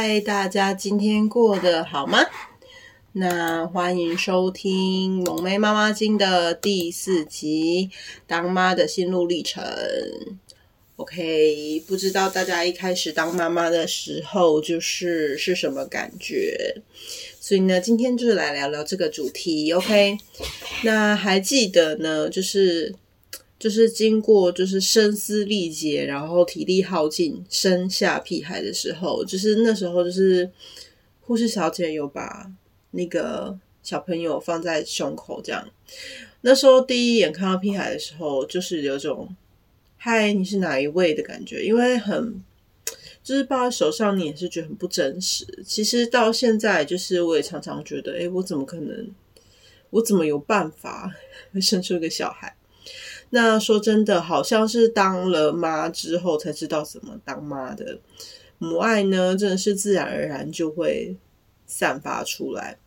嗨，大家今天过得好吗？那欢迎收听《萌咩妈妈经》的第四集《当妈的心路历程》。OK，不知道大家一开始当妈妈的时候就是是什么感觉？所以呢，今天就是来聊聊这个主题。OK，那还记得呢，就是就是经过就是声嘶力竭，然后体力耗尽生下屁孩的时候，就是那时候就是护士小姐有把。那个小朋友放在胸口，这样。那时候第一眼看到屁孩的时候，就是有种“嗨，你是哪一位”的感觉，因为很就是抱在手上，你也是觉得很不真实。其实到现在，就是我也常常觉得，诶，我怎么可能？我怎么有办法会 生出一个小孩？那说真的，好像是当了妈之后才知道怎么当妈的。母爱呢，真的是自然而然就会。散发出来，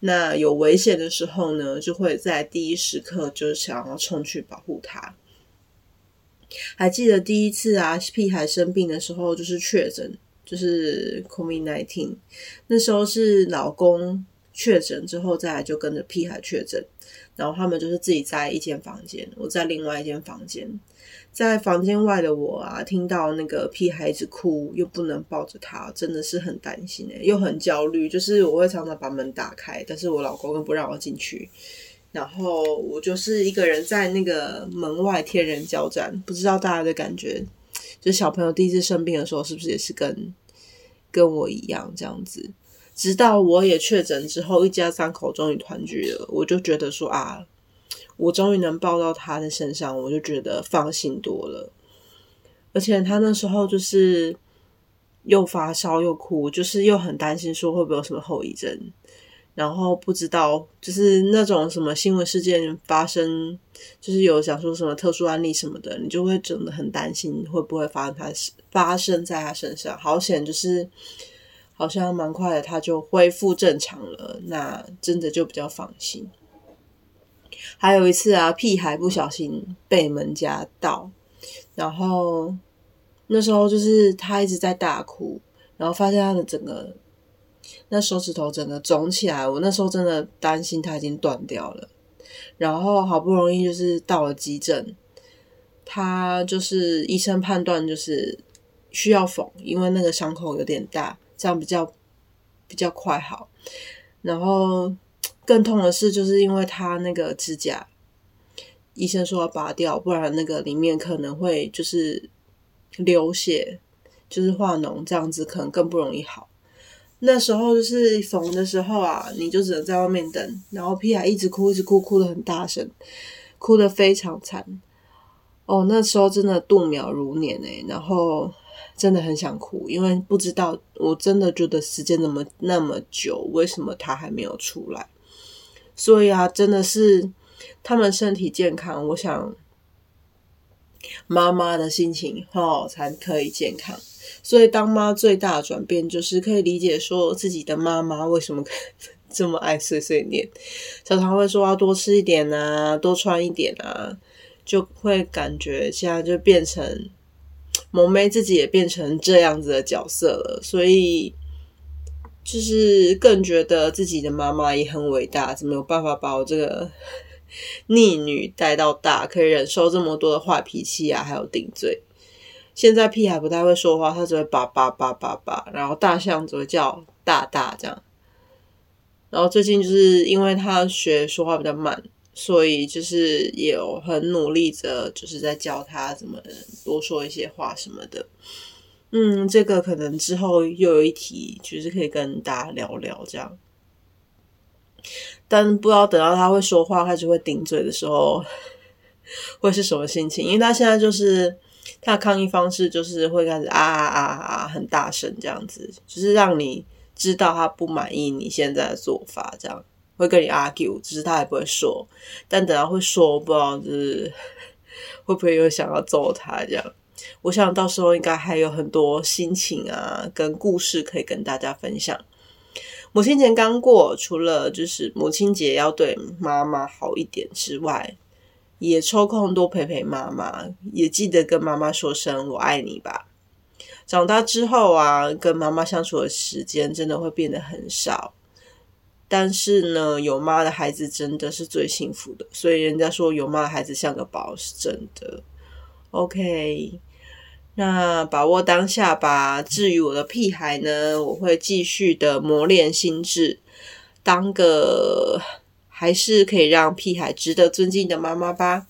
那有危险的时候呢，就会在第一时刻就想要冲去保护他。还记得第一次啊，屁孩生病的时候，就是确诊，就是 COVID-19，那时候是老公确诊之后，再来就跟着屁孩确诊，然后他们就是自己在一间房间，我在另外一间房间。在房间外的我啊，听到那个屁孩子哭，又不能抱着他，真的是很担心诶，又很焦虑。就是我会常常把门打开，但是我老公又不让我进去，然后我就是一个人在那个门外天人交战。不知道大家的感觉，就小朋友第一次生病的时候，是不是也是跟跟我一样这样子？直到我也确诊之后，一家三口终于团聚了，我就觉得说啊。我终于能抱到他的身上，我就觉得放心多了。而且他那时候就是又发烧又哭，就是又很担心说会不会有什么后遗症。然后不知道就是那种什么新闻事件发生，就是有讲说什么特殊案例什么的，你就会真的很担心会不会发生他发生在他身上。好险，就是好像蛮快的他就恢复正常了，那真的就比较放心。还有一次啊，屁孩不小心被门夹到，然后那时候就是他一直在大哭，然后发现他的整个那手指头整个肿起来，我那时候真的担心他已经断掉了，然后好不容易就是到了急诊，他就是医生判断就是需要缝，因为那个伤口有点大，这样比较比较快好，然后。更痛的是，就是因为他那个指甲，医生说要拔掉，不然那个里面可能会就是流血，就是化脓，这样子可能更不容易好。那时候就是缝的时候啊，你就只能在外面等，然后屁孩一直哭，一直哭，哭得很大声，哭得非常惨。哦，那时候真的度秒如年诶，然后真的很想哭，因为不知道，我真的觉得时间那么那么久，为什么他还没有出来？所以啊，真的是他们身体健康，我想妈妈的心情好才可以健康。所以当妈最大的转变就是可以理解说自己的妈妈为什么这么爱碎碎念，常常会说要多吃一点啊，多穿一点啊，就会感觉现在就变成萌妹自己也变成这样子的角色了，所以。就是更觉得自己的妈妈也很伟大，怎么有办法把我这个 逆女带到大，可以忍受这么多的坏脾气啊，还有顶嘴。现在屁孩不太会说话，他只会叭叭叭叭叭，然后大象只会叫大大这样。然后最近就是因为他学说话比较慢，所以就是也有很努力着，就是在教他怎么多说一些话什么的。嗯，这个可能之后又有一题，就是可以跟大家聊聊这样。但不知道等到他会说话，开始会顶嘴的时候，会是什么心情？因为他现在就是他的抗议方式，就是会开始啊啊啊啊，很大声这样子，就是让你知道他不满意你现在的做法，这样会跟你 argue，只是他也不会说。但等到会说，不知道就是 会不会又想要揍他这样。我想到时候应该还有很多心情啊，跟故事可以跟大家分享。母亲节刚过，除了就是母亲节要对妈妈好一点之外，也抽空多陪陪妈妈，也记得跟妈妈说声我爱你吧。长大之后啊，跟妈妈相处的时间真的会变得很少，但是呢，有妈的孩子真的是最幸福的，所以人家说有妈的孩子像个宝，是真的。OK。那把握当下吧。至于我的屁孩呢，我会继续的磨练心智，当个还是可以让屁孩值得尊敬的妈妈吧。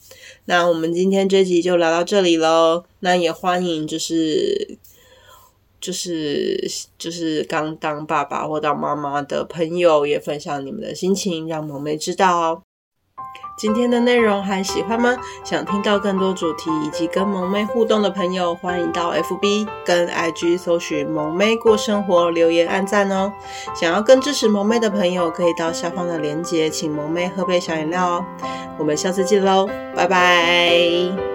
那我们今天这集就聊到这里喽。那也欢迎就是就是就是刚当爸爸或当妈妈的朋友，也分享你们的心情，让萌妹知道哦。今天的内容还喜欢吗？想听到更多主题以及跟萌妹互动的朋友，欢迎到 FB 跟 IG 搜寻“萌妹过生活”，留言按赞哦。想要更支持萌妹的朋友，可以到下方的链接，请萌妹喝杯小饮料哦。我们下次见喽，拜拜。